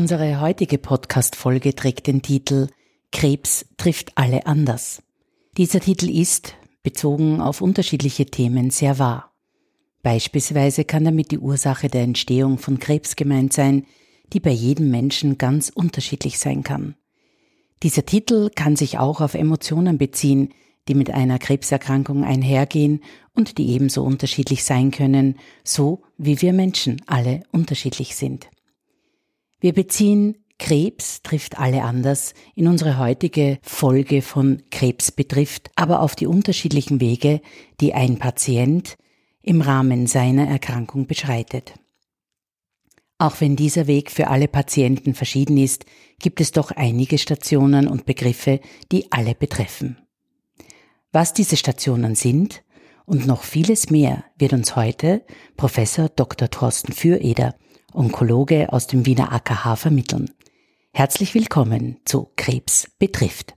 Unsere heutige Podcast-Folge trägt den Titel Krebs trifft alle anders. Dieser Titel ist, bezogen auf unterschiedliche Themen, sehr wahr. Beispielsweise kann damit die Ursache der Entstehung von Krebs gemeint sein, die bei jedem Menschen ganz unterschiedlich sein kann. Dieser Titel kann sich auch auf Emotionen beziehen, die mit einer Krebserkrankung einhergehen und die ebenso unterschiedlich sein können, so wie wir Menschen alle unterschiedlich sind. Wir beziehen Krebs trifft alle anders in unsere heutige Folge von Krebs betrifft, aber auf die unterschiedlichen Wege, die ein Patient im Rahmen seiner Erkrankung beschreitet. Auch wenn dieser Weg für alle Patienten verschieden ist, gibt es doch einige Stationen und Begriffe, die alle betreffen. Was diese Stationen sind und noch vieles mehr wird uns heute Professor Dr. Thorsten Füreder Onkologe aus dem Wiener AKH vermitteln. Herzlich willkommen zu Krebs betrifft.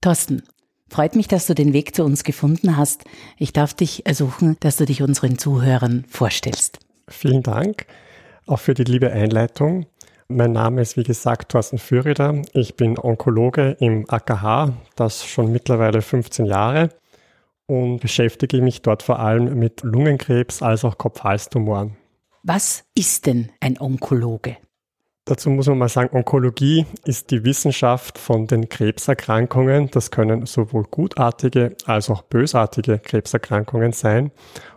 Thorsten, freut mich, dass du den Weg zu uns gefunden hast. Ich darf dich ersuchen, dass du dich unseren Zuhörern vorstellst. Vielen Dank auch für die liebe Einleitung. Mein Name ist wie gesagt Thorsten Fürrider. Ich bin Onkologe im AKH, das schon mittlerweile 15 Jahre und beschäftige mich dort vor allem mit Lungenkrebs als auch Kopfhalstumoren. Was ist denn ein Onkologe? Dazu muss man mal sagen, Onkologie ist die Wissenschaft von den Krebserkrankungen. Das können sowohl gutartige als auch bösartige Krebserkrankungen sein.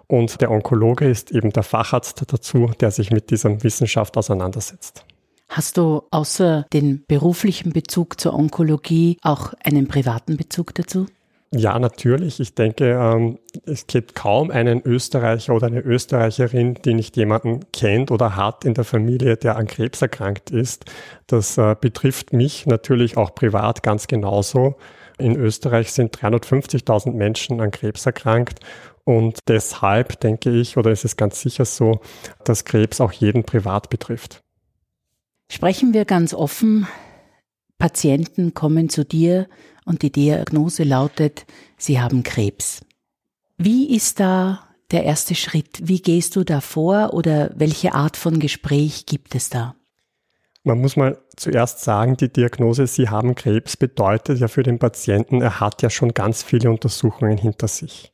Und der Onkologe ist eben der Facharzt dazu, der sich mit dieser Wissenschaft auseinandersetzt. Hast du außer den beruflichen Bezug zur Onkologie auch einen privaten Bezug dazu? Ja, natürlich. Ich denke, ähm, es gibt kaum einen Österreicher oder eine Österreicherin, die nicht jemanden kennt oder hat in der Familie, der an Krebs erkrankt ist. Das äh, betrifft mich natürlich auch privat ganz genauso. In Österreich sind 350.000 Menschen an Krebs erkrankt und deshalb denke ich, oder ist es ganz sicher so, dass Krebs auch jeden privat betrifft. Sprechen wir ganz offen. Patienten kommen zu dir und die Diagnose lautet, Sie haben Krebs. Wie ist da der erste Schritt? Wie gehst du da vor oder welche Art von Gespräch gibt es da? Man muss mal zuerst sagen, die Diagnose, Sie haben Krebs, bedeutet ja für den Patienten, er hat ja schon ganz viele Untersuchungen hinter sich.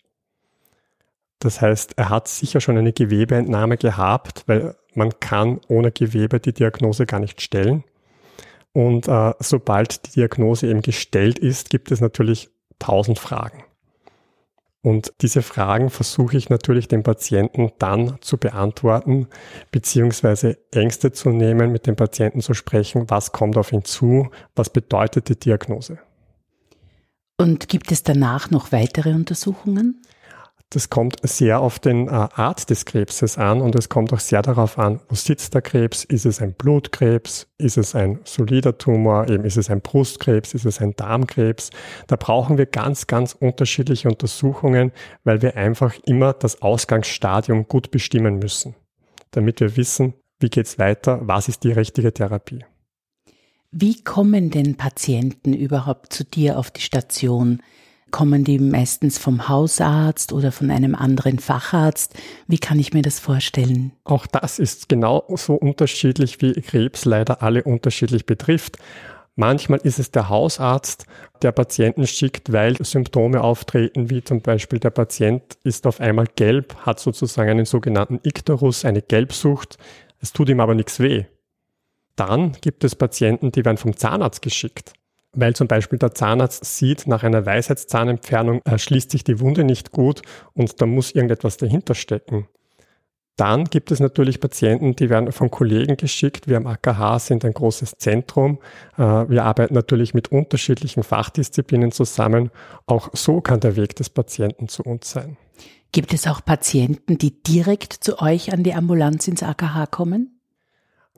Das heißt, er hat sicher schon eine Gewebeentnahme gehabt, weil man kann ohne Gewebe die Diagnose gar nicht stellen. Und äh, sobald die Diagnose eben gestellt ist, gibt es natürlich tausend Fragen. Und diese Fragen versuche ich natürlich dem Patienten dann zu beantworten, beziehungsweise Ängste zu nehmen, mit dem Patienten zu sprechen, was kommt auf ihn zu, was bedeutet die Diagnose. Und gibt es danach noch weitere Untersuchungen? Das kommt sehr auf den äh, Art des Krebses an und es kommt auch sehr darauf an, wo sitzt der Krebs? Ist es ein Blutkrebs? Ist es ein solider Tumor? Eben ist es ein Brustkrebs? Ist es ein Darmkrebs? Da brauchen wir ganz, ganz unterschiedliche Untersuchungen, weil wir einfach immer das Ausgangsstadium gut bestimmen müssen, damit wir wissen, wie geht's weiter? Was ist die richtige Therapie? Wie kommen denn Patienten überhaupt zu dir auf die Station? Kommen die meistens vom Hausarzt oder von einem anderen Facharzt? Wie kann ich mir das vorstellen? Auch das ist genauso unterschiedlich, wie Krebs leider alle unterschiedlich betrifft. Manchmal ist es der Hausarzt, der Patienten schickt, weil Symptome auftreten, wie zum Beispiel der Patient ist auf einmal gelb, hat sozusagen einen sogenannten Ikterus, eine Gelbsucht. Es tut ihm aber nichts weh. Dann gibt es Patienten, die werden vom Zahnarzt geschickt weil zum Beispiel der Zahnarzt sieht, nach einer Weisheitszahnentfernung äh, schließt sich die Wunde nicht gut und da muss irgendetwas dahinter stecken. Dann gibt es natürlich Patienten, die werden von Kollegen geschickt. Wir am AKH sind ein großes Zentrum. Äh, wir arbeiten natürlich mit unterschiedlichen Fachdisziplinen zusammen. Auch so kann der Weg des Patienten zu uns sein. Gibt es auch Patienten, die direkt zu euch an die Ambulanz ins AKH kommen?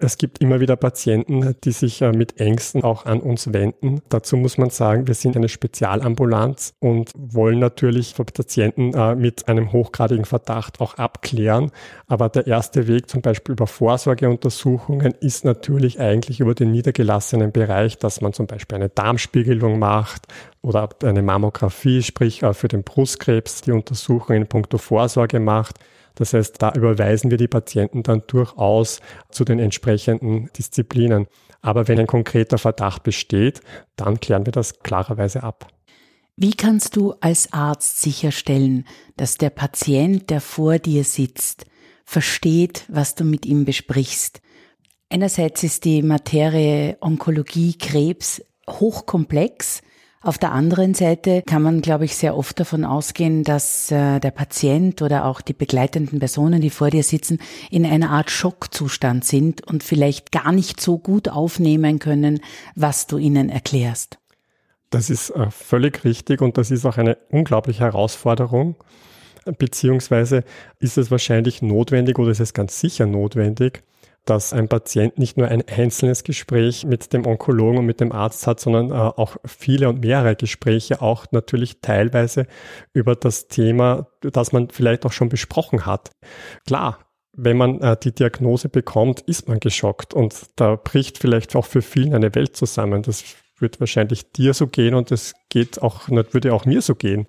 Es gibt immer wieder Patienten, die sich äh, mit Ängsten auch an uns wenden. Dazu muss man sagen, wir sind eine Spezialambulanz und wollen natürlich Patienten äh, mit einem hochgradigen Verdacht auch abklären. Aber der erste Weg, zum Beispiel über Vorsorgeuntersuchungen, ist natürlich eigentlich über den niedergelassenen Bereich, dass man zum Beispiel eine Darmspiegelung macht oder eine Mammographie, sprich äh, für den Brustkrebs die Untersuchung in puncto Vorsorge macht. Das heißt, da überweisen wir die Patienten dann durchaus zu den entsprechenden Disziplinen. Aber wenn ein konkreter Verdacht besteht, dann klären wir das klarerweise ab. Wie kannst du als Arzt sicherstellen, dass der Patient, der vor dir sitzt, versteht, was du mit ihm besprichst? Einerseits ist die Materie Onkologie, Krebs hochkomplex, auf der anderen Seite kann man, glaube ich, sehr oft davon ausgehen, dass äh, der Patient oder auch die begleitenden Personen, die vor dir sitzen, in einer Art Schockzustand sind und vielleicht gar nicht so gut aufnehmen können, was du ihnen erklärst. Das ist äh, völlig richtig und das ist auch eine unglaubliche Herausforderung. Beziehungsweise ist es wahrscheinlich notwendig oder ist es ganz sicher notwendig, dass ein Patient nicht nur ein einzelnes Gespräch mit dem Onkologen und mit dem Arzt hat, sondern äh, auch viele und mehrere Gespräche, auch natürlich teilweise über das Thema, das man vielleicht auch schon besprochen hat. Klar, wenn man äh, die Diagnose bekommt, ist man geschockt und da bricht vielleicht auch für vielen eine Welt zusammen. Das wird wahrscheinlich dir so gehen und es geht auch, würde auch mir so gehen.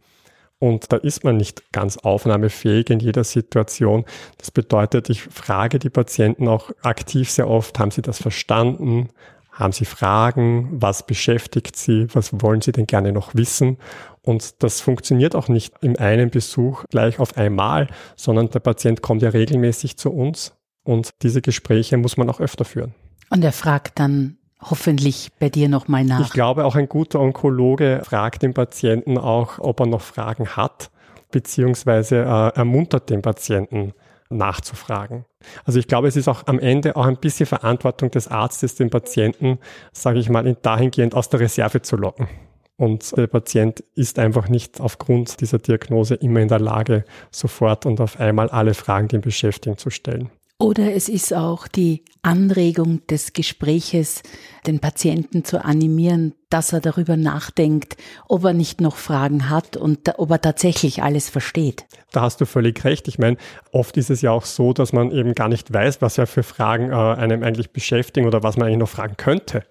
Und da ist man nicht ganz aufnahmefähig in jeder Situation. Das bedeutet, ich frage die Patienten auch aktiv sehr oft, haben sie das verstanden? Haben sie Fragen? Was beschäftigt sie? Was wollen sie denn gerne noch wissen? Und das funktioniert auch nicht in einem Besuch gleich auf einmal, sondern der Patient kommt ja regelmäßig zu uns und diese Gespräche muss man auch öfter führen. Und er fragt dann hoffentlich bei dir nochmal nach. Ich glaube, auch ein guter Onkologe fragt den Patienten auch, ob er noch Fragen hat, beziehungsweise äh, ermuntert den Patienten nachzufragen. Also ich glaube, es ist auch am Ende auch ein bisschen Verantwortung des Arztes, den Patienten, sage ich mal, dahingehend aus der Reserve zu locken. Und der Patient ist einfach nicht aufgrund dieser Diagnose immer in der Lage, sofort und auf einmal alle Fragen, die ihn beschäftigen, zu stellen. Oder es ist auch die Anregung des Gespräches, den Patienten zu animieren, dass er darüber nachdenkt, ob er nicht noch Fragen hat und ob er tatsächlich alles versteht. Da hast du völlig recht. Ich meine, oft ist es ja auch so, dass man eben gar nicht weiß, was ja für Fragen äh, einem eigentlich beschäftigen oder was man eigentlich noch fragen könnte.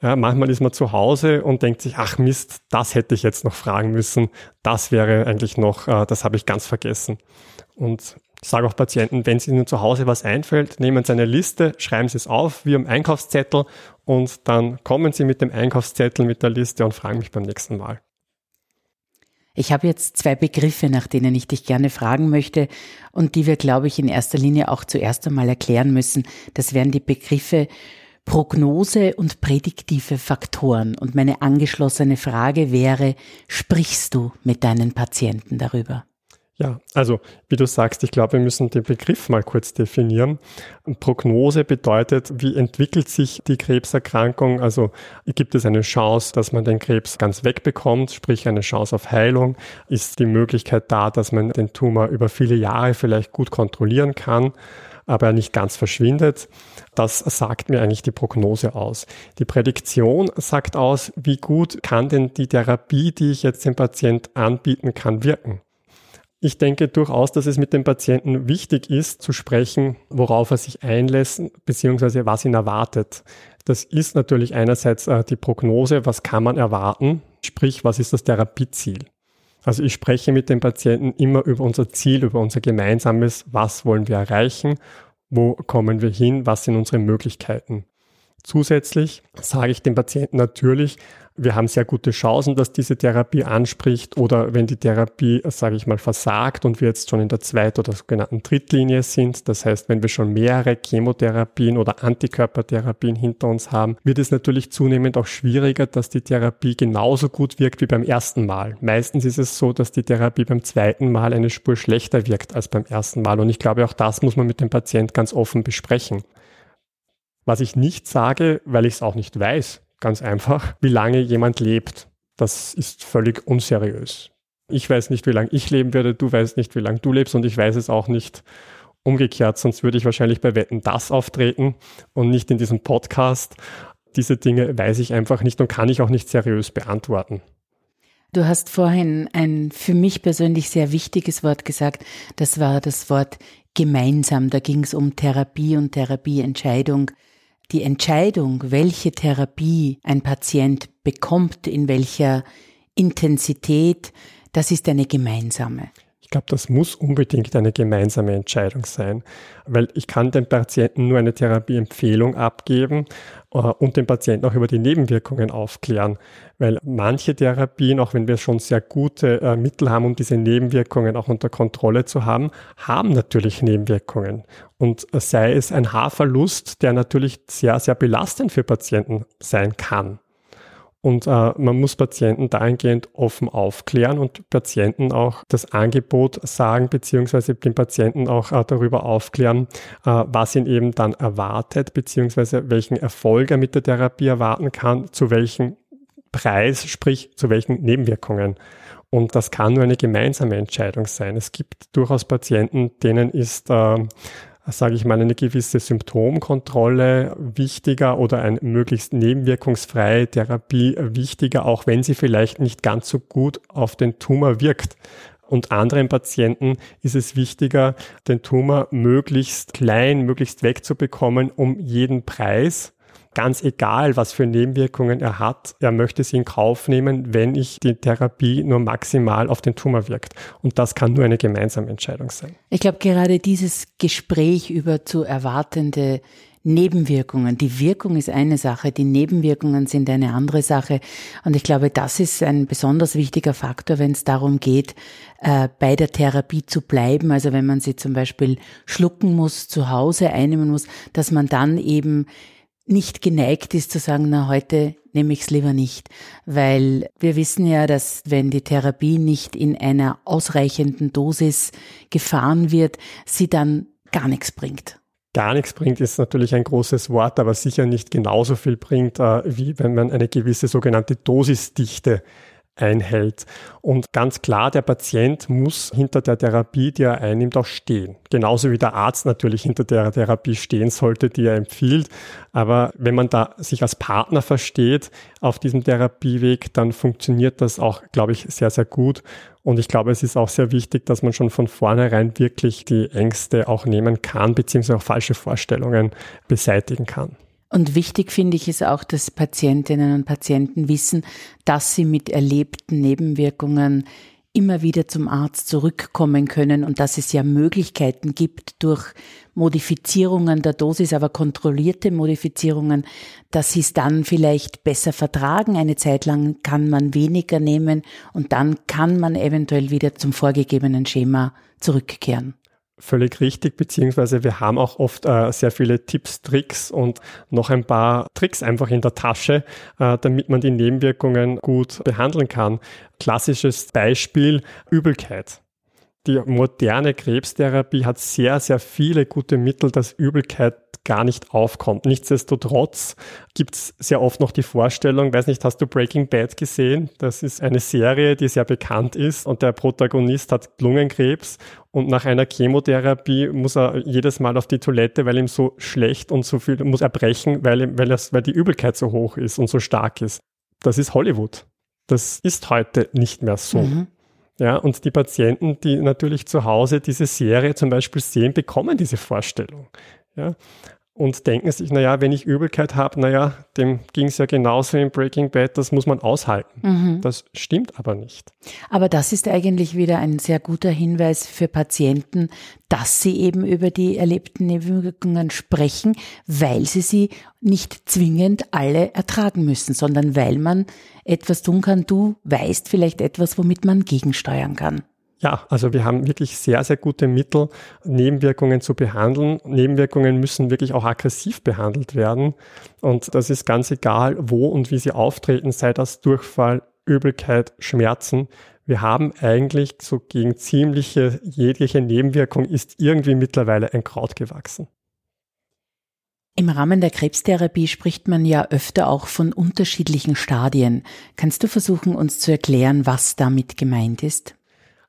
Ja, manchmal ist man zu Hause und denkt sich, ach Mist, das hätte ich jetzt noch fragen müssen. Das wäre eigentlich noch, äh, das habe ich ganz vergessen. Und ich sage auch Patienten, wenn Sie Ihnen zu Hause was einfällt, nehmen Sie eine Liste, schreiben Sie es auf wie am Einkaufszettel und dann kommen Sie mit dem Einkaufszettel, mit der Liste und fragen mich beim nächsten Mal. Ich habe jetzt zwei Begriffe, nach denen ich dich gerne fragen möchte und die wir, glaube ich, in erster Linie auch zuerst einmal erklären müssen. Das wären die Begriffe Prognose und prädiktive Faktoren. Und meine angeschlossene Frage wäre, sprichst du mit deinen Patienten darüber? Ja, also wie du sagst, ich glaube, wir müssen den Begriff mal kurz definieren. Prognose bedeutet, wie entwickelt sich die Krebserkrankung? Also gibt es eine Chance, dass man den Krebs ganz wegbekommt, sprich eine Chance auf Heilung? Ist die Möglichkeit da, dass man den Tumor über viele Jahre vielleicht gut kontrollieren kann? aber er nicht ganz verschwindet. Das sagt mir eigentlich die Prognose aus. Die Prädiktion sagt aus, wie gut kann denn die Therapie, die ich jetzt dem Patient anbieten kann, wirken. Ich denke durchaus, dass es mit dem Patienten wichtig ist, zu sprechen, worauf er sich einlässt, beziehungsweise was ihn erwartet. Das ist natürlich einerseits äh, die Prognose, was kann man erwarten, sprich, was ist das Therapieziel. Also ich spreche mit dem Patienten immer über unser Ziel, über unser gemeinsames, was wollen wir erreichen, wo kommen wir hin, was sind unsere Möglichkeiten. Zusätzlich sage ich dem Patienten natürlich, wir haben sehr gute Chancen, dass diese Therapie anspricht oder wenn die Therapie, sage ich mal, versagt und wir jetzt schon in der zweiten oder sogenannten Drittlinie sind, das heißt, wenn wir schon mehrere Chemotherapien oder Antikörpertherapien hinter uns haben, wird es natürlich zunehmend auch schwieriger, dass die Therapie genauso gut wirkt wie beim ersten Mal. Meistens ist es so, dass die Therapie beim zweiten Mal eine Spur schlechter wirkt als beim ersten Mal und ich glaube, auch das muss man mit dem Patient ganz offen besprechen. Was ich nicht sage, weil ich es auch nicht weiß, Ganz einfach, wie lange jemand lebt. Das ist völlig unseriös. Ich weiß nicht, wie lange ich leben werde, du weißt nicht, wie lange du lebst und ich weiß es auch nicht umgekehrt, sonst würde ich wahrscheinlich bei Wetten das auftreten und nicht in diesem Podcast. Diese Dinge weiß ich einfach nicht und kann ich auch nicht seriös beantworten. Du hast vorhin ein für mich persönlich sehr wichtiges Wort gesagt. Das war das Wort gemeinsam. Da ging es um Therapie und Therapieentscheidung. Die Entscheidung, welche Therapie ein Patient bekommt, in welcher Intensität, das ist eine gemeinsame. Ich glaube, das muss unbedingt eine gemeinsame Entscheidung sein, weil ich kann dem Patienten nur eine Therapieempfehlung abgeben und den Patienten auch über die Nebenwirkungen aufklären, weil manche Therapien, auch wenn wir schon sehr gute äh, Mittel haben, um diese Nebenwirkungen auch unter Kontrolle zu haben, haben natürlich Nebenwirkungen. Und sei es ein Haarverlust, der natürlich sehr, sehr belastend für Patienten sein kann. Und äh, man muss Patienten dahingehend offen aufklären und Patienten auch das Angebot sagen, beziehungsweise den Patienten auch äh, darüber aufklären, äh, was ihn eben dann erwartet, beziehungsweise welchen Erfolg er mit der Therapie erwarten kann, zu welchem Preis, sprich zu welchen Nebenwirkungen. Und das kann nur eine gemeinsame Entscheidung sein. Es gibt durchaus Patienten, denen ist äh, sage ich mal, eine gewisse Symptomkontrolle wichtiger oder eine möglichst nebenwirkungsfreie Therapie wichtiger, auch wenn sie vielleicht nicht ganz so gut auf den Tumor wirkt. Und anderen Patienten ist es wichtiger, den Tumor möglichst klein, möglichst wegzubekommen, um jeden Preis ganz egal, was für Nebenwirkungen er hat, er möchte sie in Kauf nehmen, wenn ich die Therapie nur maximal auf den Tumor wirkt. Und das kann nur eine gemeinsame Entscheidung sein. Ich glaube, gerade dieses Gespräch über zu erwartende Nebenwirkungen. Die Wirkung ist eine Sache, die Nebenwirkungen sind eine andere Sache. Und ich glaube, das ist ein besonders wichtiger Faktor, wenn es darum geht, äh, bei der Therapie zu bleiben. Also wenn man sie zum Beispiel schlucken muss, zu Hause einnehmen muss, dass man dann eben nicht geneigt ist zu sagen, na heute nehme ich es lieber nicht, weil wir wissen ja, dass wenn die Therapie nicht in einer ausreichenden Dosis gefahren wird, sie dann gar nichts bringt. Gar nichts bringt ist natürlich ein großes Wort, aber sicher nicht genauso viel bringt, äh, wie wenn man eine gewisse sogenannte Dosisdichte einhält. Und ganz klar, der Patient muss hinter der Therapie, die er einnimmt, auch stehen. Genauso wie der Arzt natürlich hinter der Therapie stehen sollte, die er empfiehlt. Aber wenn man da sich als Partner versteht auf diesem Therapieweg, dann funktioniert das auch, glaube ich, sehr, sehr gut. Und ich glaube, es ist auch sehr wichtig, dass man schon von vornherein wirklich die Ängste auch nehmen kann, beziehungsweise auch falsche Vorstellungen beseitigen kann. Und wichtig finde ich es auch, dass Patientinnen und Patienten wissen, dass sie mit erlebten Nebenwirkungen immer wieder zum Arzt zurückkommen können und dass es ja Möglichkeiten gibt durch Modifizierungen der Dosis, aber kontrollierte Modifizierungen, dass sie es dann vielleicht besser vertragen. Eine Zeit lang kann man weniger nehmen und dann kann man eventuell wieder zum vorgegebenen Schema zurückkehren. Völlig richtig, beziehungsweise wir haben auch oft äh, sehr viele Tipps, Tricks und noch ein paar Tricks einfach in der Tasche, äh, damit man die Nebenwirkungen gut behandeln kann. Klassisches Beispiel Übelkeit. Die moderne Krebstherapie hat sehr, sehr viele gute Mittel, dass Übelkeit gar nicht aufkommt. Nichtsdestotrotz gibt es sehr oft noch die Vorstellung, weiß nicht, hast du Breaking Bad gesehen? Das ist eine Serie, die sehr bekannt ist und der Protagonist hat Lungenkrebs und nach einer Chemotherapie muss er jedes Mal auf die Toilette, weil ihm so schlecht und so viel, muss er brechen, weil, weil, das, weil die Übelkeit so hoch ist und so stark ist. Das ist Hollywood. Das ist heute nicht mehr so. Mhm. Ja, und die Patienten, die natürlich zu Hause diese Serie zum Beispiel sehen, bekommen diese Vorstellung. Ja, und denken sich, naja, wenn ich Übelkeit habe, naja, dem ging es ja genauso im Breaking Bad, das muss man aushalten. Mhm. Das stimmt aber nicht. Aber das ist eigentlich wieder ein sehr guter Hinweis für Patienten, dass sie eben über die erlebten Nebenwirkungen sprechen, weil sie sie nicht zwingend alle ertragen müssen, sondern weil man etwas tun kann. Du weißt vielleicht etwas, womit man gegensteuern kann. Ja, also wir haben wirklich sehr, sehr gute Mittel, Nebenwirkungen zu behandeln. Nebenwirkungen müssen wirklich auch aggressiv behandelt werden. Und das ist ganz egal, wo und wie sie auftreten, sei das Durchfall, Übelkeit, Schmerzen. Wir haben eigentlich so gegen ziemliche jegliche Nebenwirkung ist irgendwie mittlerweile ein Kraut gewachsen. Im Rahmen der Krebstherapie spricht man ja öfter auch von unterschiedlichen Stadien. Kannst du versuchen, uns zu erklären, was damit gemeint ist?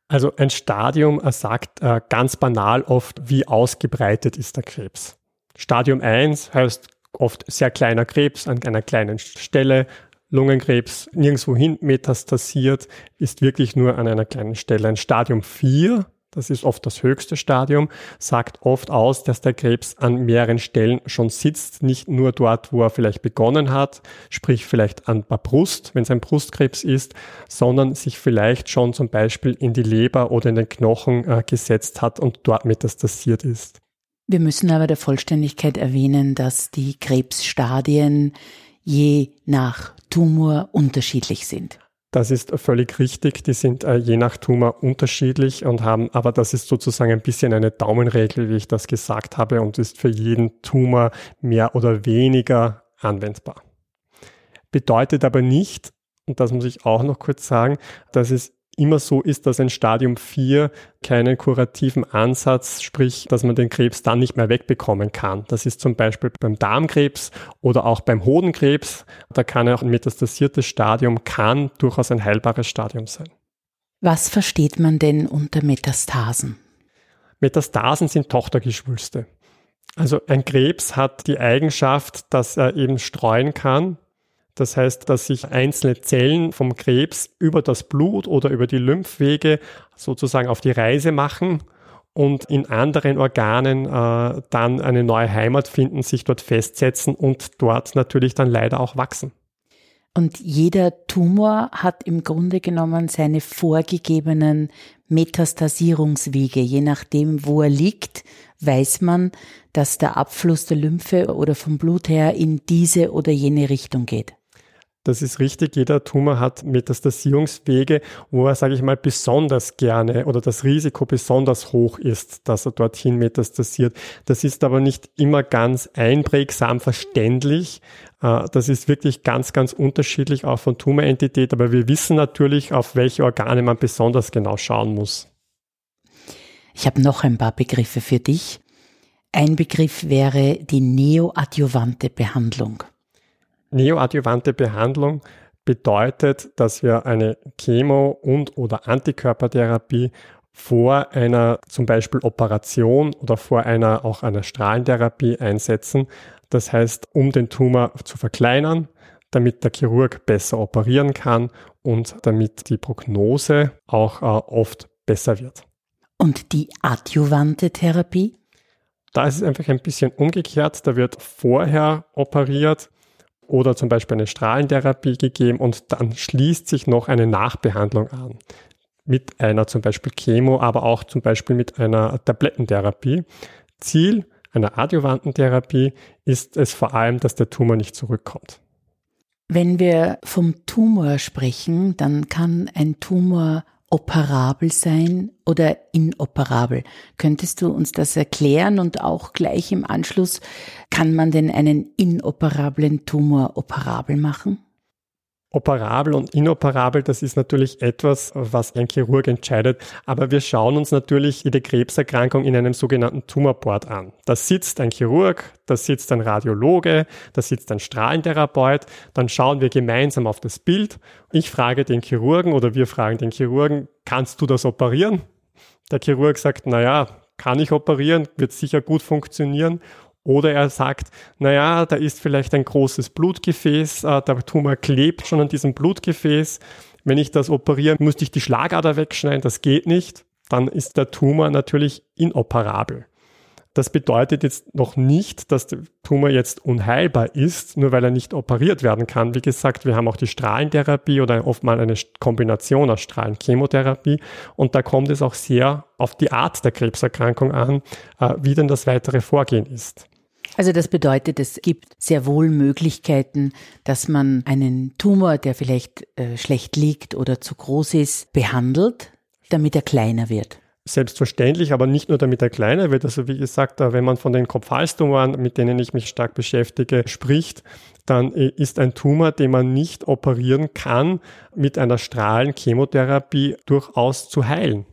Also ein Stadium sagt äh, ganz banal oft, wie ausgebreitet ist der Krebs. Stadium 1 heißt oft sehr kleiner Krebs an einer kleinen Stelle. Lungenkrebs nirgendwohin metastasiert, ist wirklich nur an einer kleinen Stelle. Ein Stadium 4 das ist oft das höchste Stadium, sagt oft aus, dass der Krebs an mehreren Stellen schon sitzt, nicht nur dort, wo er vielleicht begonnen hat, sprich vielleicht an der Brust, wenn es ein Brustkrebs ist, sondern sich vielleicht schon zum Beispiel in die Leber oder in den Knochen äh, gesetzt hat und dort metastasiert ist. Wir müssen aber der Vollständigkeit erwähnen, dass die Krebsstadien je nach Tumor unterschiedlich sind. Das ist völlig richtig. Die sind äh, je nach Tumor unterschiedlich und haben, aber das ist sozusagen ein bisschen eine Daumenregel, wie ich das gesagt habe, und ist für jeden Tumor mehr oder weniger anwendbar. Bedeutet aber nicht, und das muss ich auch noch kurz sagen, dass es immer so ist, dass ein Stadium 4 keinen kurativen Ansatz, sprich, dass man den Krebs dann nicht mehr wegbekommen kann. Das ist zum Beispiel beim Darmkrebs oder auch beim Hodenkrebs. Da kann auch ein metastasiertes Stadium, kann durchaus ein heilbares Stadium sein. Was versteht man denn unter Metastasen? Metastasen sind Tochtergeschwülste. Also ein Krebs hat die Eigenschaft, dass er eben streuen kann das heißt, dass sich einzelne Zellen vom Krebs über das Blut oder über die Lymphwege sozusagen auf die Reise machen und in anderen Organen äh, dann eine neue Heimat finden, sich dort festsetzen und dort natürlich dann leider auch wachsen. Und jeder Tumor hat im Grunde genommen seine vorgegebenen Metastasierungswege. Je nachdem, wo er liegt, weiß man, dass der Abfluss der Lymphe oder vom Blut her in diese oder jene Richtung geht. Das ist richtig. Jeder Tumor hat Metastasierungswege, wo er, sage ich mal, besonders gerne oder das Risiko besonders hoch ist, dass er dorthin metastasiert. Das ist aber nicht immer ganz einprägsam verständlich. Äh, das ist wirklich ganz, ganz unterschiedlich auch von Tumorentität. Aber wir wissen natürlich, auf welche Organe man besonders genau schauen muss. Ich habe noch ein paar Begriffe für dich. Ein Begriff wäre die neoadjuvante Behandlung. Neoadjuvante Behandlung bedeutet, dass wir eine Chemo- und oder Antikörpertherapie vor einer zum Beispiel Operation oder vor einer auch einer Strahlentherapie einsetzen. Das heißt, um den Tumor zu verkleinern, damit der Chirurg besser operieren kann und damit die Prognose auch äh, oft besser wird. Und die adjuvante Therapie? Da ist es einfach ein bisschen umgekehrt. Da wird vorher operiert oder zum Beispiel eine Strahlentherapie gegeben und dann schließt sich noch eine Nachbehandlung an. Mit einer zum Beispiel Chemo, aber auch zum Beispiel mit einer Tablettentherapie. Ziel einer adjuvanten Therapie ist es vor allem, dass der Tumor nicht zurückkommt. Wenn wir vom Tumor sprechen, dann kann ein Tumor operabel sein oder inoperabel. Könntest du uns das erklären und auch gleich im Anschluss, kann man denn einen inoperablen Tumor operabel machen? Operabel und inoperabel, das ist natürlich etwas, was ein Chirurg entscheidet. Aber wir schauen uns natürlich jede Krebserkrankung in einem sogenannten Tumorboard an. Da sitzt ein Chirurg, da sitzt ein Radiologe, da sitzt ein Strahlentherapeut. Dann schauen wir gemeinsam auf das Bild. Ich frage den Chirurgen oder wir fragen den Chirurgen, kannst du das operieren? Der Chirurg sagt, na ja, kann ich operieren, wird sicher gut funktionieren. Oder er sagt, naja, da ist vielleicht ein großes Blutgefäß, äh, der Tumor klebt schon an diesem Blutgefäß. Wenn ich das operiere, müsste ich die Schlagader wegschneiden, das geht nicht. Dann ist der Tumor natürlich inoperabel. Das bedeutet jetzt noch nicht, dass der Tumor jetzt unheilbar ist, nur weil er nicht operiert werden kann. Wie gesagt, wir haben auch die Strahlentherapie oder oftmal eine Kombination aus Strahlenchemotherapie. Und da kommt es auch sehr auf die Art der Krebserkrankung an, äh, wie denn das weitere Vorgehen ist. Also das bedeutet, es gibt sehr wohl Möglichkeiten, dass man einen Tumor, der vielleicht äh, schlecht liegt oder zu groß ist, behandelt, damit er kleiner wird. Selbstverständlich, aber nicht nur damit er kleiner wird. Also wie gesagt, wenn man von den Kopfhalstumoren, mit denen ich mich stark beschäftige, spricht, dann äh, ist ein Tumor, den man nicht operieren kann, mit einer Strahlenchemotherapie durchaus zu heilen.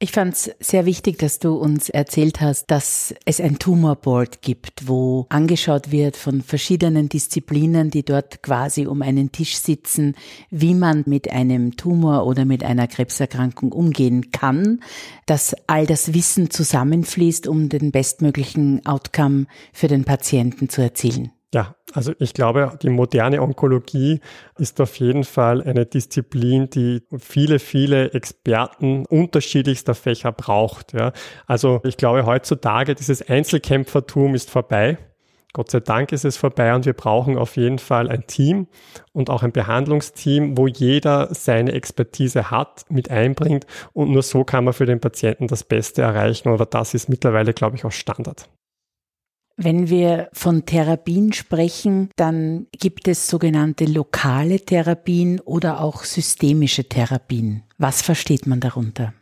Ich fand es sehr wichtig, dass du uns erzählt hast, dass es ein Tumorboard gibt, wo angeschaut wird von verschiedenen Disziplinen, die dort quasi um einen Tisch sitzen, wie man mit einem Tumor oder mit einer Krebserkrankung umgehen kann, dass all das Wissen zusammenfließt, um den bestmöglichen Outcome für den Patienten zu erzielen. Ja, also ich glaube, die moderne Onkologie ist auf jeden Fall eine Disziplin, die viele, viele Experten unterschiedlichster Fächer braucht. Ja. Also ich glaube, heutzutage dieses Einzelkämpfertum ist vorbei. Gott sei Dank ist es vorbei und wir brauchen auf jeden Fall ein Team und auch ein Behandlungsteam, wo jeder seine Expertise hat, mit einbringt und nur so kann man für den Patienten das Beste erreichen. oder das ist mittlerweile, glaube ich, auch Standard. Wenn wir von Therapien sprechen, dann gibt es sogenannte lokale Therapien oder auch systemische Therapien. Was versteht man darunter?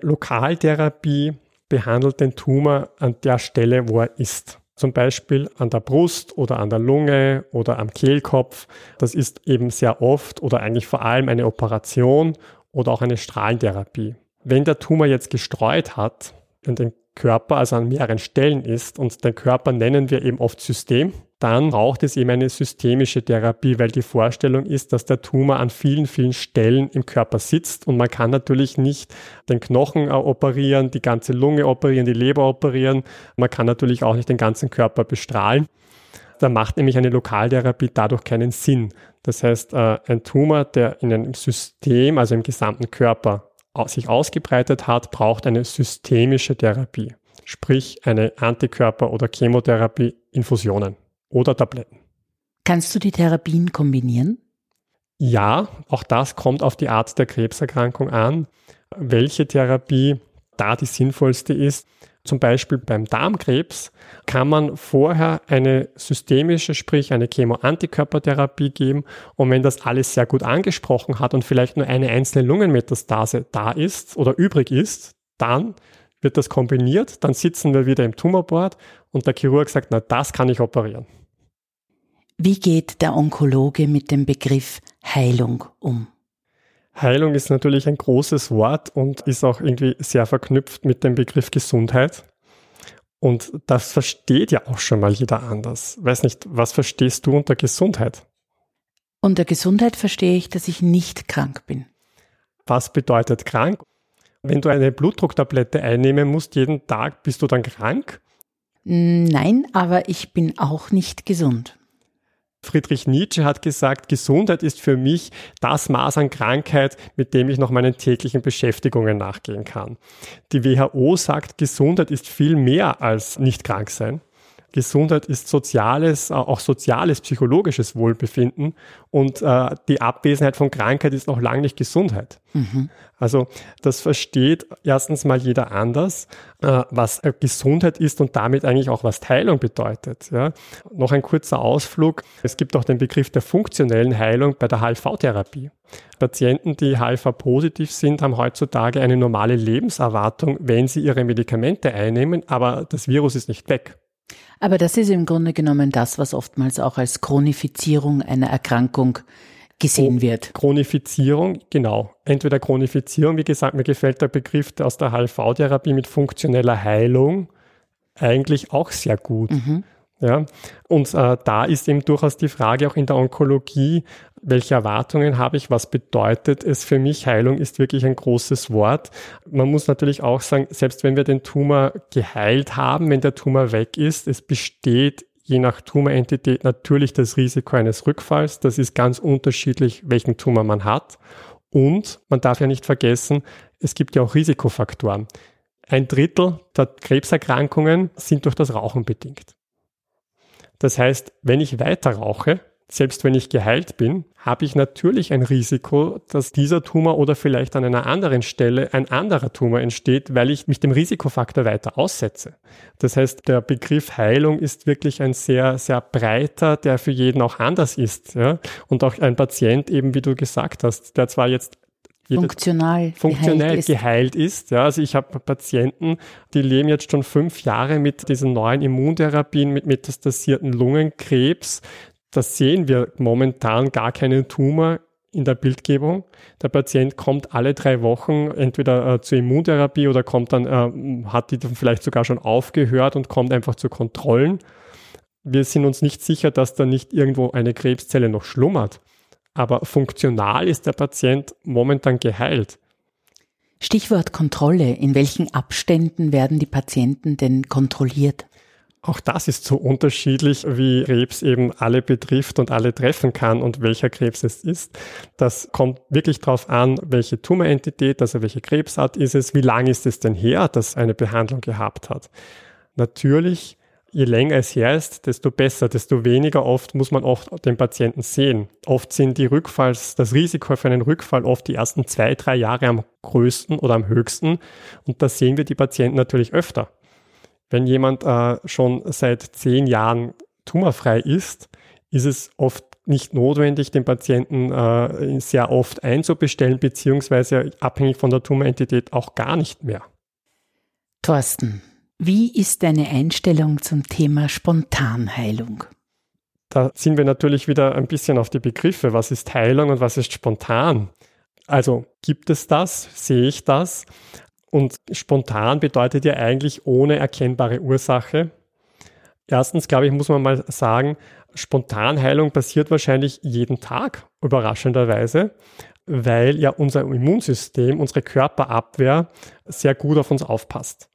Lokaltherapie behandelt den Tumor an der Stelle, wo er ist. Zum Beispiel an der Brust oder an der Lunge oder am Kehlkopf. Das ist eben sehr oft oder eigentlich vor allem eine Operation oder auch eine Strahlentherapie. Wenn der Tumor jetzt gestreut hat und den Körper, also an mehreren Stellen ist und den Körper nennen wir eben oft System, dann braucht es eben eine systemische Therapie, weil die Vorstellung ist, dass der Tumor an vielen, vielen Stellen im Körper sitzt und man kann natürlich nicht den Knochen operieren, die ganze Lunge operieren, die Leber operieren. Man kann natürlich auch nicht den ganzen Körper bestrahlen. Da macht nämlich eine Lokaltherapie dadurch keinen Sinn. Das heißt, äh, ein Tumor, der in einem System, also im gesamten Körper sich ausgebreitet hat, braucht eine systemische Therapie, sprich eine Antikörper- oder Chemotherapie, Infusionen oder Tabletten. Kannst du die Therapien kombinieren? Ja, auch das kommt auf die Art der Krebserkrankung an, welche Therapie da die sinnvollste ist. Zum Beispiel beim Darmkrebs kann man vorher eine systemische, sprich eine Chemo-Antikörpertherapie geben. Und wenn das alles sehr gut angesprochen hat und vielleicht nur eine einzelne Lungenmetastase da ist oder übrig ist, dann wird das kombiniert, dann sitzen wir wieder im Tumorboard und der Chirurg sagt, na, das kann ich operieren. Wie geht der Onkologe mit dem Begriff Heilung um? Heilung ist natürlich ein großes Wort und ist auch irgendwie sehr verknüpft mit dem Begriff Gesundheit. Und das versteht ja auch schon mal jeder anders. Weiß nicht, was verstehst du unter Gesundheit? Unter Gesundheit verstehe ich, dass ich nicht krank bin. Was bedeutet krank? Wenn du eine Blutdrucktablette einnehmen musst jeden Tag, bist du dann krank? Nein, aber ich bin auch nicht gesund. Friedrich Nietzsche hat gesagt, Gesundheit ist für mich das Maß an Krankheit, mit dem ich noch meinen täglichen Beschäftigungen nachgehen kann. Die WHO sagt, Gesundheit ist viel mehr als nicht krank sein. Gesundheit ist soziales, äh, auch soziales, psychologisches Wohlbefinden und äh, die Abwesenheit von Krankheit ist noch lange nicht Gesundheit. Mhm. Also das versteht erstens mal jeder anders, äh, was Gesundheit ist und damit eigentlich auch was Heilung bedeutet. Ja. Noch ein kurzer Ausflug. Es gibt auch den Begriff der funktionellen Heilung bei der HIV-Therapie. Patienten, die HIV-positiv sind, haben heutzutage eine normale Lebenserwartung, wenn sie ihre Medikamente einnehmen, aber das Virus ist nicht weg. Aber das ist im Grunde genommen das, was oftmals auch als Chronifizierung einer Erkrankung gesehen wird. Chronifizierung, genau. Entweder Chronifizierung, wie gesagt, mir gefällt der Begriff aus der HIV-Therapie mit funktioneller Heilung eigentlich auch sehr gut. Mhm. Ja, und äh, da ist eben durchaus die Frage auch in der Onkologie, welche Erwartungen habe ich, was bedeutet es für mich? Heilung ist wirklich ein großes Wort. Man muss natürlich auch sagen, selbst wenn wir den Tumor geheilt haben, wenn der Tumor weg ist, es besteht je nach Tumorentität natürlich das Risiko eines Rückfalls. Das ist ganz unterschiedlich, welchen Tumor man hat. Und man darf ja nicht vergessen, es gibt ja auch Risikofaktoren. Ein Drittel der Krebserkrankungen sind durch das Rauchen bedingt. Das heißt, wenn ich weiter rauche, selbst wenn ich geheilt bin, habe ich natürlich ein Risiko, dass dieser Tumor oder vielleicht an einer anderen Stelle ein anderer Tumor entsteht, weil ich mich dem Risikofaktor weiter aussetze. Das heißt, der Begriff Heilung ist wirklich ein sehr, sehr breiter, der für jeden auch anders ist. Ja? Und auch ein Patient eben, wie du gesagt hast, der zwar jetzt funktional, funktionell geheilt, geheilt ist. Ja, also ich habe Patienten, die leben jetzt schon fünf Jahre mit diesen neuen Immuntherapien, mit metastasierten Lungenkrebs. Da sehen wir momentan gar keinen Tumor in der Bildgebung. Der Patient kommt alle drei Wochen entweder äh, zur Immuntherapie oder kommt dann, äh, hat die dann vielleicht sogar schon aufgehört und kommt einfach zu Kontrollen. Wir sind uns nicht sicher, dass da nicht irgendwo eine Krebszelle noch schlummert. Aber funktional ist der Patient momentan geheilt. Stichwort Kontrolle. In welchen Abständen werden die Patienten denn kontrolliert? Auch das ist so unterschiedlich, wie Krebs eben alle betrifft und alle treffen kann und welcher Krebs es ist. Das kommt wirklich darauf an, welche Tumorentität, also welche Krebsart ist es, wie lange ist es denn her, dass eine Behandlung gehabt hat. Natürlich, je länger es her ist, desto besser, desto weniger oft muss man oft den Patienten sehen. Oft sind die Rückfalls, das Risiko für einen Rückfall oft die ersten zwei, drei Jahre am größten oder am höchsten und da sehen wir die Patienten natürlich öfter. Wenn jemand äh, schon seit zehn Jahren tumorfrei ist, ist es oft nicht notwendig, den Patienten äh, sehr oft einzubestellen, beziehungsweise abhängig von der Tumorentität auch gar nicht mehr. Thorsten, wie ist deine Einstellung zum Thema Spontanheilung? Da sind wir natürlich wieder ein bisschen auf die Begriffe. Was ist Heilung und was ist spontan? Also gibt es das? Sehe ich das? Und spontan bedeutet ja eigentlich ohne erkennbare Ursache. Erstens, glaube ich, muss man mal sagen, Spontanheilung passiert wahrscheinlich jeden Tag, überraschenderweise, weil ja unser Immunsystem, unsere Körperabwehr sehr gut auf uns aufpasst.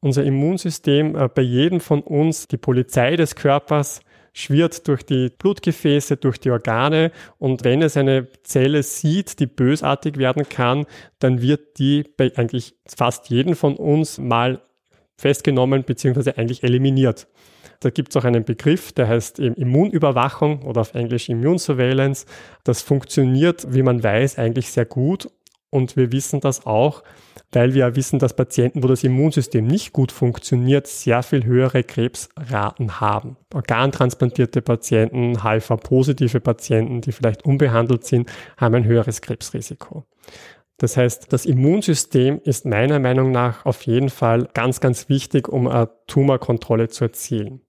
Unser Immunsystem äh, bei jedem von uns, die Polizei des Körpers, schwirrt durch die Blutgefäße, durch die Organe und wenn es eine Zelle sieht, die bösartig werden kann, dann wird die bei eigentlich fast jedem von uns mal festgenommen bzw. eigentlich eliminiert. Da gibt es auch einen Begriff, der heißt Immunüberwachung oder auf Englisch Immune Surveillance. Das funktioniert, wie man weiß, eigentlich sehr gut und wir wissen das auch, weil wir wissen, dass Patienten, wo das Immunsystem nicht gut funktioniert, sehr viel höhere Krebsraten haben. Organtransplantierte Patienten, HIV-positive Patienten, die vielleicht unbehandelt sind, haben ein höheres Krebsrisiko. Das heißt, das Immunsystem ist meiner Meinung nach auf jeden Fall ganz, ganz wichtig, um eine Tumorkontrolle zu erzielen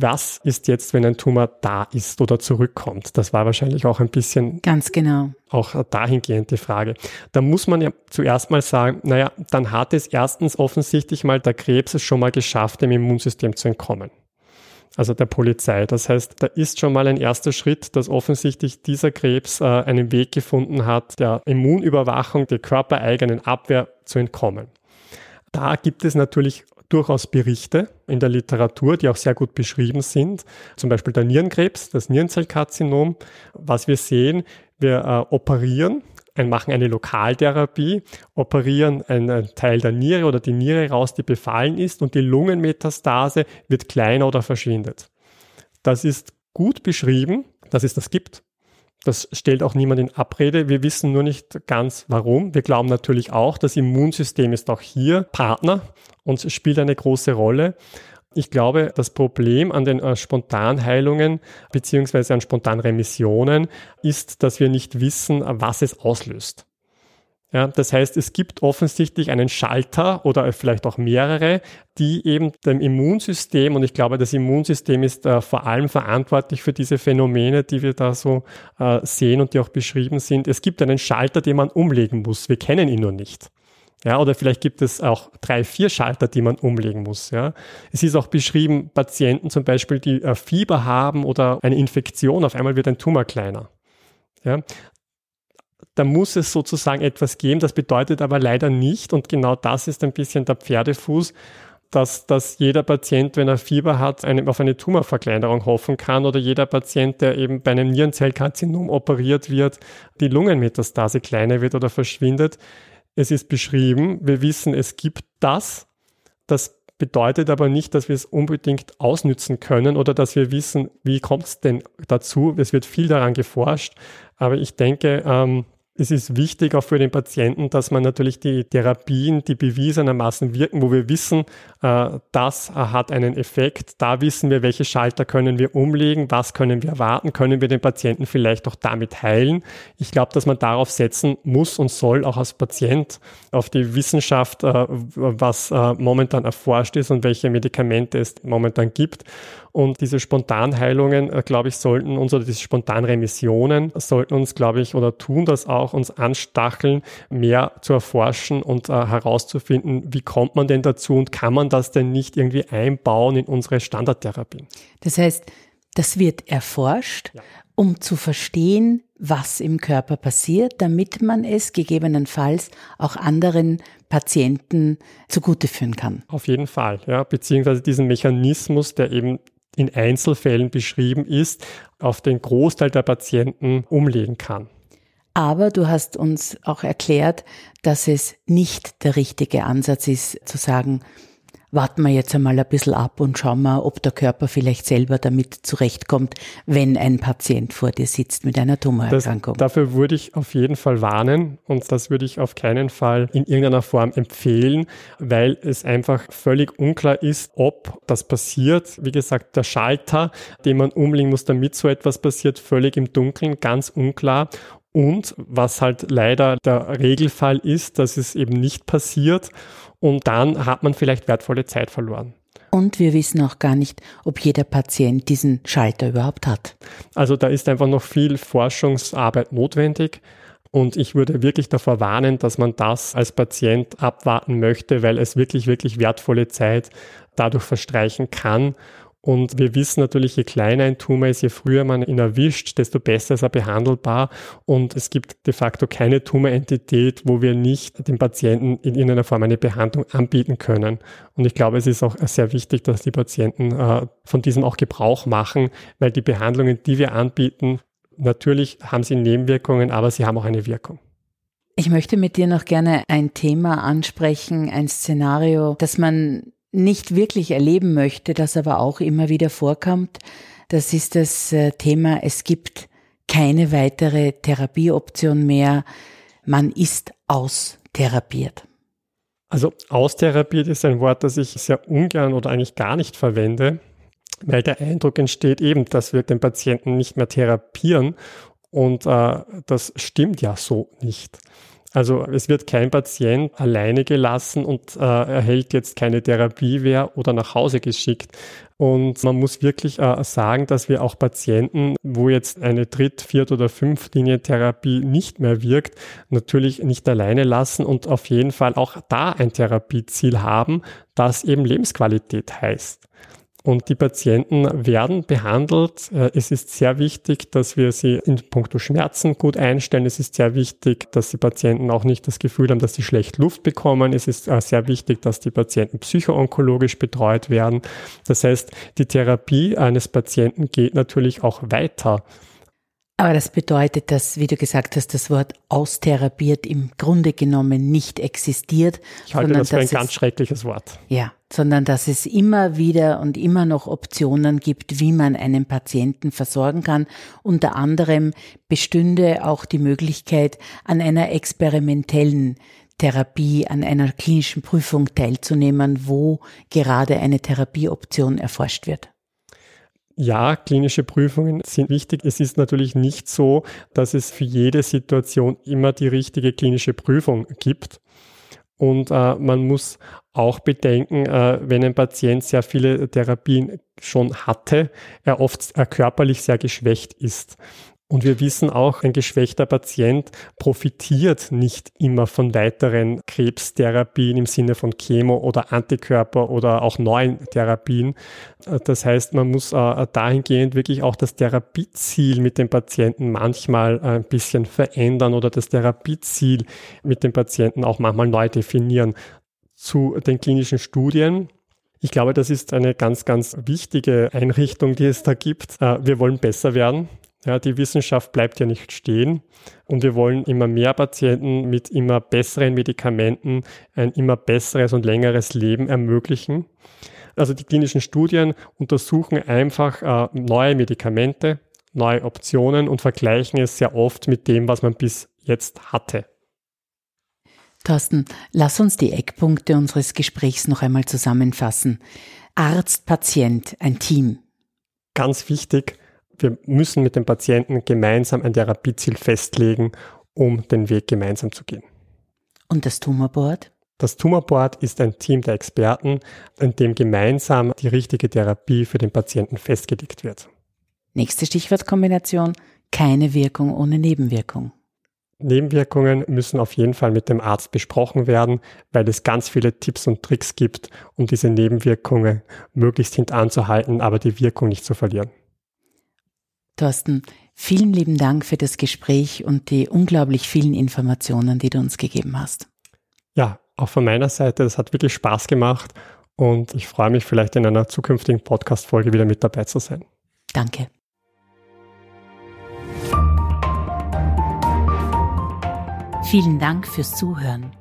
was ist jetzt, wenn ein Tumor da ist oder zurückkommt? Das war wahrscheinlich auch ein bisschen. Ganz genau. Auch dahingehend die Frage. Da muss man ja zuerst mal sagen, naja, dann hat es erstens offensichtlich mal der Krebs es schon mal geschafft, dem Immunsystem zu entkommen. Also der Polizei. Das heißt, da ist schon mal ein erster Schritt, dass offensichtlich dieser Krebs äh, einen Weg gefunden hat, der Immunüberwachung, der körpereigenen Abwehr zu entkommen. Da gibt es natürlich durchaus Berichte in der Literatur, die auch sehr gut beschrieben sind. Zum Beispiel der Nierenkrebs, das Nierenzellkarzinom. Was wir sehen, wir äh, operieren, machen eine Lokaltherapie, operieren einen Teil der Niere oder die Niere raus, die befallen ist und die Lungenmetastase wird kleiner oder verschwindet. Das ist gut beschrieben, dass es das gibt. Das stellt auch niemand in Abrede. Wir wissen nur nicht ganz warum. Wir glauben natürlich auch, das Immunsystem ist auch hier Partner und spielt eine große Rolle. Ich glaube, das Problem an den äh, Spontanheilungen beziehungsweise an Spontanremissionen ist, dass wir nicht wissen, was es auslöst. Ja, das heißt, es gibt offensichtlich einen Schalter oder vielleicht auch mehrere, die eben dem Immunsystem, und ich glaube, das Immunsystem ist äh, vor allem verantwortlich für diese Phänomene, die wir da so äh, sehen und die auch beschrieben sind. Es gibt einen Schalter, den man umlegen muss. Wir kennen ihn nur nicht. Ja, oder vielleicht gibt es auch drei, vier Schalter, die man umlegen muss. Ja. Es ist auch beschrieben, Patienten zum Beispiel, die äh, Fieber haben oder eine Infektion, auf einmal wird ein Tumor kleiner. Ja da muss es sozusagen etwas geben. Das bedeutet aber leider nicht, und genau das ist ein bisschen der Pferdefuß, dass, dass jeder Patient, wenn er Fieber hat, eine, auf eine Tumorverkleinerung hoffen kann oder jeder Patient, der eben bei einem Nierenzellkarzinom operiert wird, die Lungenmetastase kleiner wird oder verschwindet. Es ist beschrieben, wir wissen, es gibt das. Das bedeutet aber nicht, dass wir es unbedingt ausnützen können oder dass wir wissen, wie kommt es denn dazu. Es wird viel daran geforscht, aber ich denke, ähm, es ist wichtig auch für den Patienten, dass man natürlich die Therapien, die bewiesenermaßen wirken, wo wir wissen, äh, das hat einen Effekt, da wissen wir, welche Schalter können wir umlegen, was können wir erwarten, können wir den Patienten vielleicht auch damit heilen. Ich glaube, dass man darauf setzen muss und soll, auch als Patient, auf die Wissenschaft, äh, was äh, momentan erforscht ist und welche Medikamente es momentan gibt. Und diese Spontanheilungen, äh, glaube ich, sollten uns, oder diese Spontanremissionen sollten uns, glaube ich, oder tun das auch, uns anstacheln, mehr zu erforschen und äh, herauszufinden, wie kommt man denn dazu und kann man das denn nicht irgendwie einbauen in unsere Standardtherapien? Das heißt, das wird erforscht, ja. um zu verstehen, was im Körper passiert, damit man es gegebenenfalls auch anderen Patienten zugute führen kann. Auf jeden Fall, ja, beziehungsweise diesen Mechanismus, der eben in Einzelfällen beschrieben ist, auf den Großteil der Patienten umlegen kann. Aber du hast uns auch erklärt, dass es nicht der richtige Ansatz ist, zu sagen, warten wir jetzt einmal ein bisschen ab und schauen wir, ob der Körper vielleicht selber damit zurechtkommt, wenn ein Patient vor dir sitzt mit einer Tumorerkrankung. Das, dafür würde ich auf jeden Fall warnen und das würde ich auf keinen Fall in irgendeiner Form empfehlen, weil es einfach völlig unklar ist, ob das passiert. Wie gesagt, der Schalter, den man umlegen muss, damit so etwas passiert, völlig im Dunkeln, ganz unklar. Und was halt leider der Regelfall ist, dass es eben nicht passiert und dann hat man vielleicht wertvolle Zeit verloren. Und wir wissen auch gar nicht, ob jeder Patient diesen Schalter überhaupt hat. Also da ist einfach noch viel Forschungsarbeit notwendig. Und ich würde wirklich davor warnen, dass man das als Patient abwarten möchte, weil es wirklich, wirklich wertvolle Zeit dadurch verstreichen kann. Und wir wissen natürlich, je kleiner ein Tumor ist, je früher man ihn erwischt, desto besser ist er behandelbar. Und es gibt de facto keine Tumorentität, wo wir nicht dem Patienten in irgendeiner Form eine Behandlung anbieten können. Und ich glaube, es ist auch sehr wichtig, dass die Patienten äh, von diesem auch Gebrauch machen, weil die Behandlungen, die wir anbieten, natürlich haben sie Nebenwirkungen, aber sie haben auch eine Wirkung. Ich möchte mit dir noch gerne ein Thema ansprechen, ein Szenario, das man nicht wirklich erleben möchte, das aber auch immer wieder vorkommt, das ist das äh, Thema, es gibt keine weitere Therapieoption mehr, man ist austherapiert. Also austherapiert ist ein Wort, das ich sehr ungern oder eigentlich gar nicht verwende, weil der Eindruck entsteht eben, dass wir den Patienten nicht mehr therapieren und äh, das stimmt ja so nicht. Also es wird kein Patient alleine gelassen und äh, erhält jetzt keine Therapie mehr oder nach Hause geschickt. Und man muss wirklich äh, sagen, dass wir auch Patienten, wo jetzt eine Dritt-, Viert- oder Fünf-Linie-Therapie nicht mehr wirkt, natürlich nicht alleine lassen und auf jeden Fall auch da ein Therapieziel haben, das eben Lebensqualität heißt. Und die Patienten werden behandelt. Äh, es ist sehr wichtig, dass wir sie in puncto Schmerzen gut einstellen. Es ist sehr wichtig, dass die Patienten auch nicht das Gefühl haben, dass sie schlecht Luft bekommen. Es ist äh, sehr wichtig, dass die Patienten psychoonkologisch betreut werden. Das heißt, die Therapie eines Patienten geht natürlich auch weiter. Aber das bedeutet, dass, wie du gesagt hast, das Wort austherapiert im Grunde genommen nicht existiert. Ich halte das für ein ganz schreckliches Wort. Ja, sondern dass es immer wieder und immer noch Optionen gibt, wie man einen Patienten versorgen kann. Unter anderem bestünde auch die Möglichkeit, an einer experimentellen Therapie, an einer klinischen Prüfung teilzunehmen, wo gerade eine Therapieoption erforscht wird. Ja, klinische Prüfungen sind wichtig. Es ist natürlich nicht so, dass es für jede Situation immer die richtige klinische Prüfung gibt. Und äh, man muss auch bedenken, äh, wenn ein Patient sehr viele Therapien schon hatte, er oft äh, körperlich sehr geschwächt ist. Und wir wissen auch, ein geschwächter Patient profitiert nicht immer von weiteren Krebstherapien im Sinne von Chemo oder Antikörper oder auch neuen Therapien. Das heißt, man muss äh, dahingehend wirklich auch das Therapieziel mit dem Patienten manchmal ein bisschen verändern oder das Therapieziel mit dem Patienten auch manchmal neu definieren. Zu den klinischen Studien, ich glaube, das ist eine ganz, ganz wichtige Einrichtung, die es da gibt. Äh, wir wollen besser werden. Ja, die Wissenschaft bleibt ja nicht stehen und wir wollen immer mehr Patienten mit immer besseren Medikamenten ein immer besseres und längeres Leben ermöglichen. Also die klinischen Studien untersuchen einfach äh, neue Medikamente, neue Optionen und vergleichen es sehr oft mit dem, was man bis jetzt hatte. Thorsten, lass uns die Eckpunkte unseres Gesprächs noch einmal zusammenfassen. Arzt, Patient, ein Team. Ganz wichtig, wir müssen mit dem Patienten gemeinsam ein Therapieziel festlegen, um den Weg gemeinsam zu gehen. Und das Tumorboard? Das Tumorboard ist ein Team der Experten, in dem gemeinsam die richtige Therapie für den Patienten festgelegt wird. Nächste Stichwortkombination, keine Wirkung ohne Nebenwirkung. Nebenwirkungen müssen auf jeden Fall mit dem Arzt besprochen werden, weil es ganz viele Tipps und Tricks gibt, um diese Nebenwirkungen möglichst hintanzuhalten, aber die Wirkung nicht zu verlieren. Thorsten, vielen lieben Dank für das Gespräch und die unglaublich vielen Informationen, die du uns gegeben hast. Ja, auch von meiner Seite, das hat wirklich Spaß gemacht und ich freue mich vielleicht in einer zukünftigen Podcast-Folge wieder mit dabei zu sein. Danke. Vielen Dank fürs Zuhören.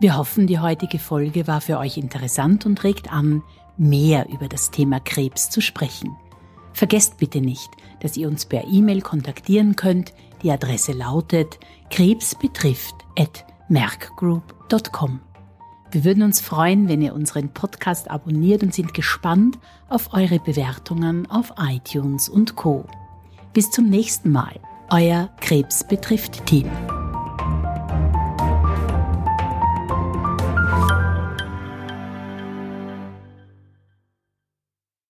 Wir hoffen, die heutige Folge war für euch interessant und regt an, mehr über das Thema Krebs zu sprechen. Vergesst bitte nicht, dass ihr uns per E-Mail kontaktieren könnt. Die Adresse lautet krebsbetrifft.merkgroup.com. Wir würden uns freuen, wenn ihr unseren Podcast abonniert und sind gespannt auf eure Bewertungen auf iTunes und Co. Bis zum nächsten Mal. Euer Krebs betrifft Team.